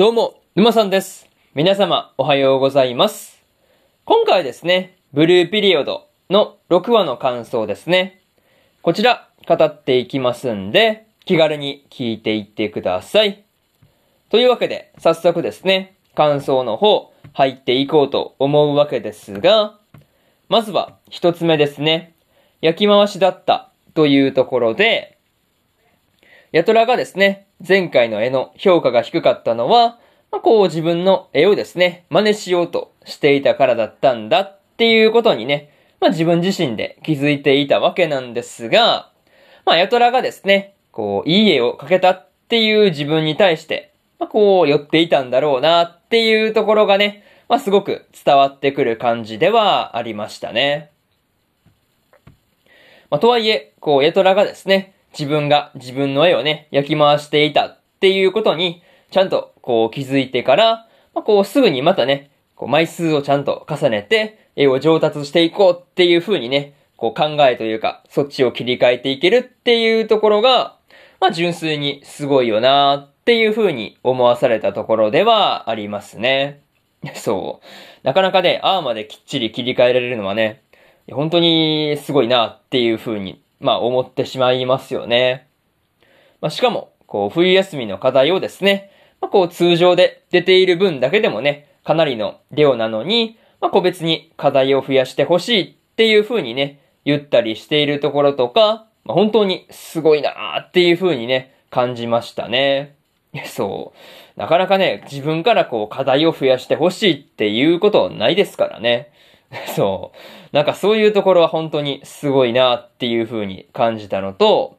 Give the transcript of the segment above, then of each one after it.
どうも、沼さんです。皆様、おはようございます。今回ですね、ブルーピリオドの6話の感想ですね。こちら、語っていきますんで、気軽に聞いていってください。というわけで、早速ですね、感想の方、入っていこうと思うわけですが、まずは、一つ目ですね。焼き回しだったというところで、ヤトラがですね、前回の絵の評価が低かったのは、まあ、こう自分の絵をですね、真似しようとしていたからだったんだっていうことにね、まあ自分自身で気づいていたわけなんですが、まあヤトラがですね、こう、いい絵を描けたっていう自分に対して、まあこう、寄っていたんだろうなっていうところがね、まあすごく伝わってくる感じではありましたね。まあとはいえ、こう、ヤトラがですね、自分が自分の絵をね、焼き回していたっていうことに、ちゃんとこう気づいてから、まあ、こうすぐにまたね、こう枚数をちゃんと重ねて、絵を上達していこうっていう風にね、こう考えというか、そっちを切り替えていけるっていうところが、まあ純粋にすごいよなっていう風に思わされたところではありますね。そう。なかなかね、ああまできっちり切り替えられるのはね、本当にすごいなっていう風にまあ思ってしまいますよね。まあしかも、こう冬休みの課題をですね、まあこう通常で出ている分だけでもね、かなりの量なのに、まあ個別に課題を増やしてほしいっていう風にね、言ったりしているところとか、まあ本当にすごいなーっていう風にね、感じましたね。そう。なかなかね、自分からこう課題を増やしてほしいっていうことないですからね。そう。なんかそういうところは本当にすごいなっていう風に感じたのと、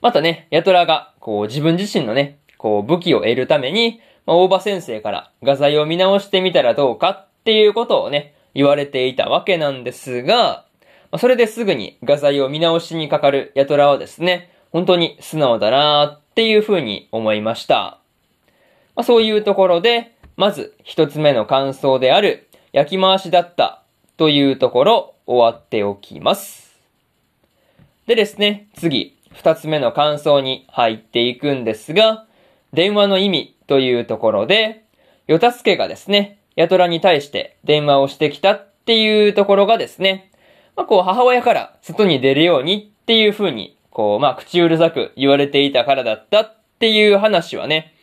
またね、ヤトラが、こう自分自身のね、こう武器を得るために、まあ、大場先生から画材を見直してみたらどうかっていうことをね、言われていたわけなんですが、まあ、それですぐに画材を見直しにかかるヤトラはですね、本当に素直だなっていう風に思いました。まあ、そういうところで、まず一つ目の感想である、焼き回しだったというところ終わっておきます。でですね、次、二つ目の感想に入っていくんですが、電話の意味というところで、ヨタスケがですね、ヤトラに対して電話をしてきたっていうところがですね、まあ、こう母親から外に出るようにっていう風に、こう、まあ、口うるさく言われていたからだったっていう話はね、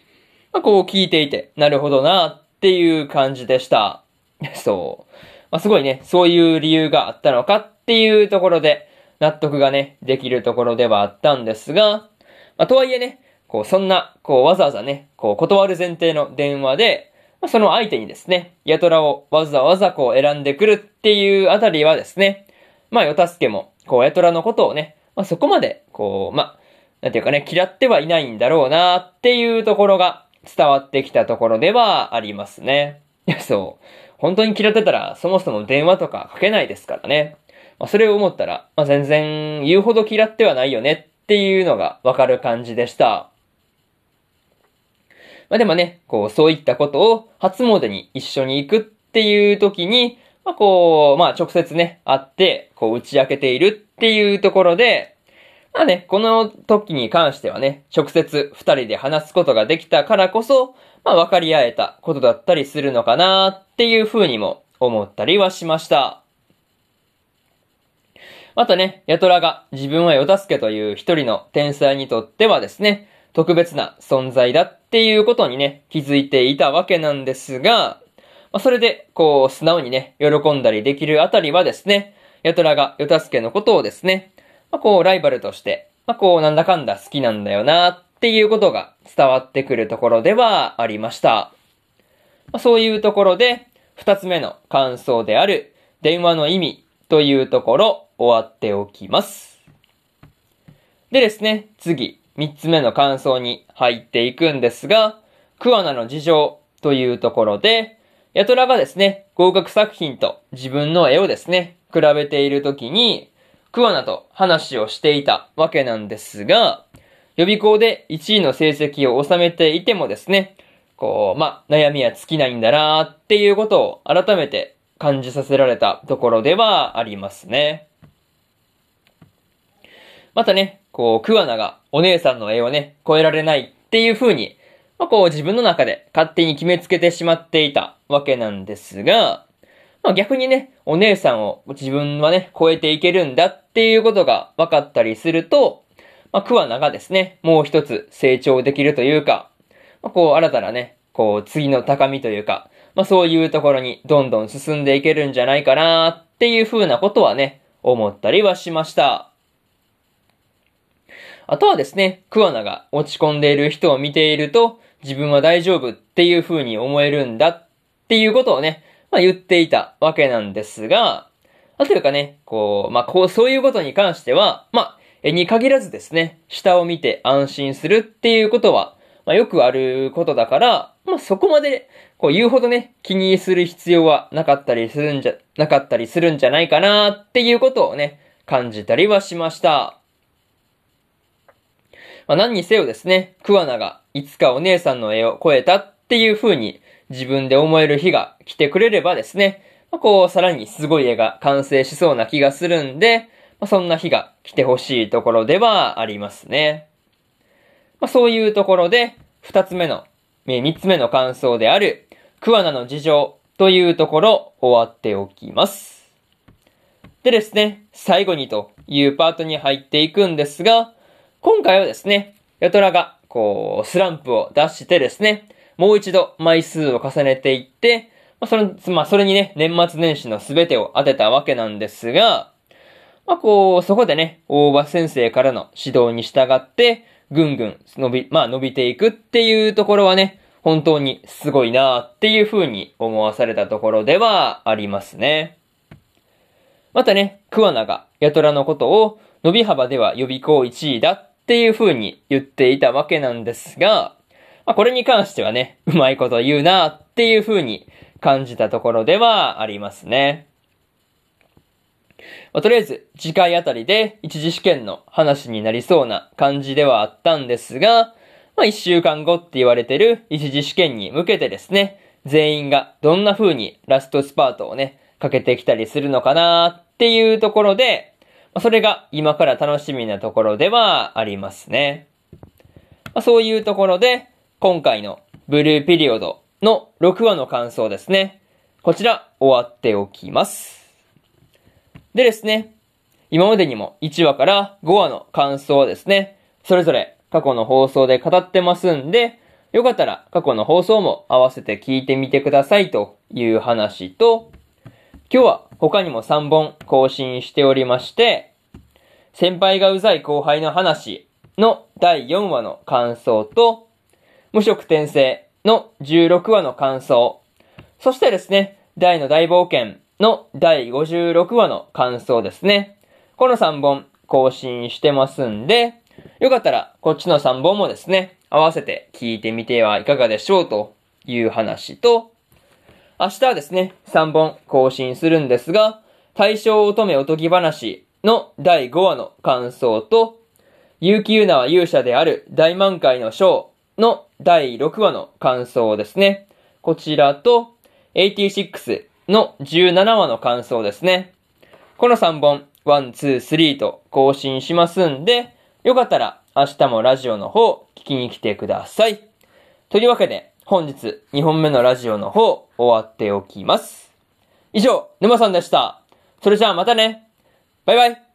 まあ、こう聞いていて、なるほどなっていう感じでした。そう。まあ、すごいね、そういう理由があったのかっていうところで、納得がね、できるところではあったんですが、まあ、とはいえね、こう、そんな、こう、わざわざね、こう、断る前提の電話で、まあ、その相手にですね、ヤトラをわざわざこう選んでくるっていうあたりはですね、まあ、ヨタスケも、こう、ヤトラのことをね、まあ、そこまで、こう、まあ、なんていうかね、嫌ってはいないんだろうなっていうところが伝わってきたところではありますね。いや、そう。本当に嫌ってたら、そもそも電話とかかけないですからね。まあ、それを思ったら、まあ、全然言うほど嫌ってはないよねっていうのがわかる感じでした。まあ、でもね、こう、そういったことを初詣に一緒に行くっていう時に、まあ、こう、まあ、直接ね、会って、こう、打ち明けているっていうところで、まあね、この時に関してはね、直接二人で話すことができたからこそ、まあ分かり合えたことだったりするのかなっていう風にも思ったりはしました。またね、ヤトラが自分はヨタスケという一人の天才にとってはですね、特別な存在だっていうことにね、気づいていたわけなんですが、まあ、それで、こう、素直にね、喜んだりできるあたりはですね、ヤトラがヨタスケのことをですね、まあ、こう、ライバルとして、まあ、こう、なんだかんだ好きなんだよな、っていうことが伝わってくるところではありました。ま、そういうところで、二つ目の感想である、電話の意味というところ、終わっておきます。でですね、次、三つ目の感想に入っていくんですが、クワナの事情というところで、ヤトラがですね、合格作品と自分の絵をですね、比べているときに、クワナと話をしていたわけなんですが、予備校で1位の成績を収めていてもですね、こう、まあ、悩みは尽きないんだなーっていうことを改めて感じさせられたところではありますね。またね、こう、クワナがお姉さんの絵をね、超えられないっていう風に、まあ、こう自分の中で勝手に決めつけてしまっていたわけなんですが、まあ、逆にね、お姉さんを自分はね、超えていけるんだっていうことが分かったりすると、まあ、桑名がですね、もう一つ成長できるというか、まあ、こう、新たなね、こう、次の高みというか、まあ、そういうところにどんどん進んでいけるんじゃないかなっていう風なことはね、思ったりはしました。あとはですね、桑名が落ち込んでいる人を見ていると、自分は大丈夫っていう風に思えるんだっていうことをね、まあ、言っていたわけなんですが、あというかね、こう、まあ、こう、そういうことに関しては、まあ、に限らずですね、下を見て安心するっていうことは、まあ、よくあることだから、まあ、そこまで、こう、言うほどね、気にする必要はなかったりするんじゃ、なかったりするんじゃないかなっていうことをね、感じたりはしました。まあ、何にせよですね、桑名がいつかお姉さんの絵を超えたっていう風に自分で思える日が来てくれればですね、まあ、こう、さらにすごい絵が完成しそうな気がするんで、まあ、そんな日が来てほしいところではありますね。まあ、そういうところで、二つ目の、三つ目の感想である、桑名の事情というところ終わっておきます。でですね、最後にというパートに入っていくんですが、今回はですね、ヤトラが、こう、スランプを出してですね、もう一度枚数を重ねていって、まあ、その、まあ、それにね、年末年始の全てを当てたわけなんですが、まあ、こう、そこでね、大場先生からの指導に従って、ぐんぐん伸び、まあ、伸びていくっていうところはね、本当にすごいなっていう風に思わされたところではありますね。またね、桑名がヤトラのことを伸び幅では予備校1位だっていう風に言っていたわけなんですが、まあ、これに関してはね、うまいこと言うなっていう風に感じたところではありますね。まあ、とりあえず、次回あたりで一次試験の話になりそうな感じではあったんですが、まあ、一週間後って言われてる一次試験に向けてですね、全員がどんな風にラストスパートをね、かけてきたりするのかなっていうところで、まそれが今から楽しみなところではありますね。まあ、そういうところで、今回のブルーピリオドの6話の感想ですね。こちら終わっておきます。でですね、今までにも1話から5話の感想はですね、それぞれ過去の放送で語ってますんで、よかったら過去の放送も合わせて聞いてみてくださいという話と、今日は他にも3本更新しておりまして、先輩がうざい後輩の話の第4話の感想と、無色転生の16話の感想、そしてですね、大の大冒険の第56話の感想ですね。この3本更新してますんで、よかったらこっちの3本もですね、合わせて聞いてみてはいかがでしょうという話と、明日はですね、3本更新するんですが、大正乙女おとぎ話の第5話の感想と、結城優奈は勇者である大満開の章の第6話の感想ですね。こちらと、86の17話の感想ですね。この3本、1、2、3と更新しますんで、よかったら明日もラジオの方聞きに来てください。というわけで、本日2本目のラジオの方終わっておきます。以上、沼さんでした。それじゃあまたね。バイバイ。